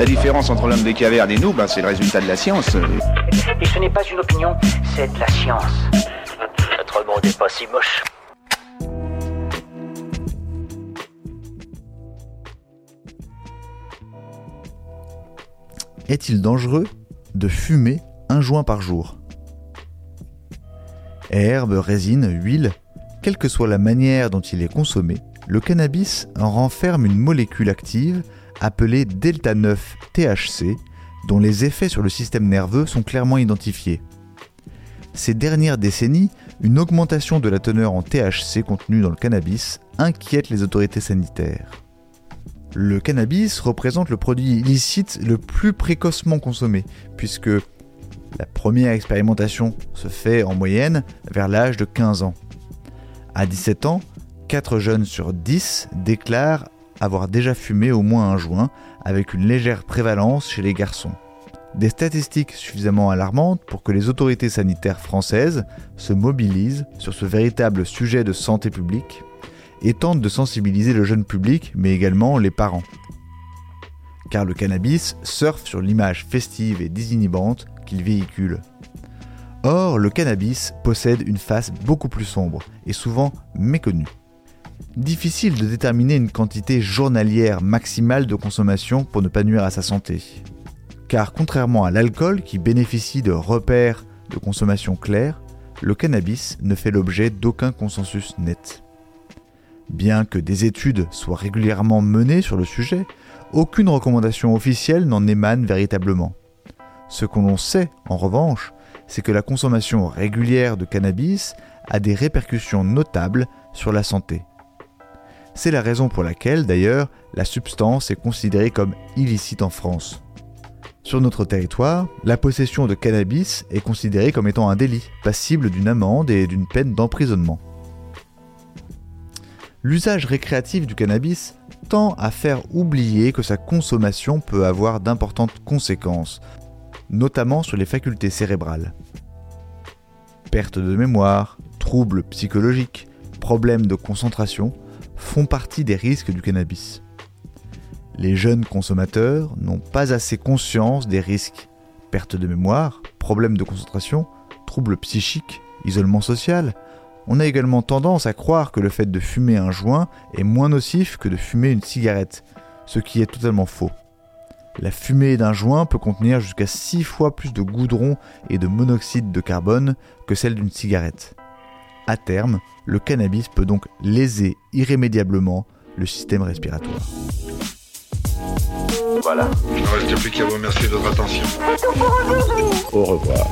La différence entre l'homme des cavernes et nous, ben, c'est le résultat de la science. Et ce n'est pas une opinion, c'est de la science. Notre monde n'est pas si moche. Est-il dangereux de fumer un joint par jour? Herbe, résine, huile, quelle que soit la manière dont il est consommé, le cannabis en renferme une molécule active appelée delta 9 THC, dont les effets sur le système nerveux sont clairement identifiés. Ces dernières décennies, une augmentation de la teneur en THC contenue dans le cannabis inquiète les autorités sanitaires. Le cannabis représente le produit illicite le plus précocement consommé, puisque la première expérimentation se fait en moyenne vers l'âge de 15 ans. À 17 ans, 4 jeunes sur 10 déclarent avoir déjà fumé au moins un joint, avec une légère prévalence chez les garçons. Des statistiques suffisamment alarmantes pour que les autorités sanitaires françaises se mobilisent sur ce véritable sujet de santé publique et tentent de sensibiliser le jeune public, mais également les parents. Car le cannabis surfe sur l'image festive et désinhibante qu'il véhicule. Or, le cannabis possède une face beaucoup plus sombre et souvent méconnue. Difficile de déterminer une quantité journalière maximale de consommation pour ne pas nuire à sa santé. Car contrairement à l'alcool qui bénéficie de repères de consommation clairs, le cannabis ne fait l'objet d'aucun consensus net. Bien que des études soient régulièrement menées sur le sujet, aucune recommandation officielle n'en émane véritablement. Ce que l'on sait, en revanche, c'est que la consommation régulière de cannabis a des répercussions notables sur la santé. C'est la raison pour laquelle, d'ailleurs, la substance est considérée comme illicite en France. Sur notre territoire, la possession de cannabis est considérée comme étant un délit, passible d'une amende et d'une peine d'emprisonnement. L'usage récréatif du cannabis tend à faire oublier que sa consommation peut avoir d'importantes conséquences, notamment sur les facultés cérébrales. Perte de mémoire, troubles psychologiques, problèmes de concentration font partie des risques du cannabis. Les jeunes consommateurs n'ont pas assez conscience des risques perte de mémoire, problèmes de concentration, troubles psychiques, isolement social, on a également tendance à croire que le fait de fumer un joint est moins nocif que de fumer une cigarette, ce qui est totalement faux. La fumée d'un joint peut contenir jusqu'à 6 fois plus de goudron et de monoxyde de carbone que celle d'une cigarette. À terme, le cannabis peut donc léser irrémédiablement le système respiratoire. Voilà. Il ne reste plus qu'à vous remercier de votre attention. Au revoir.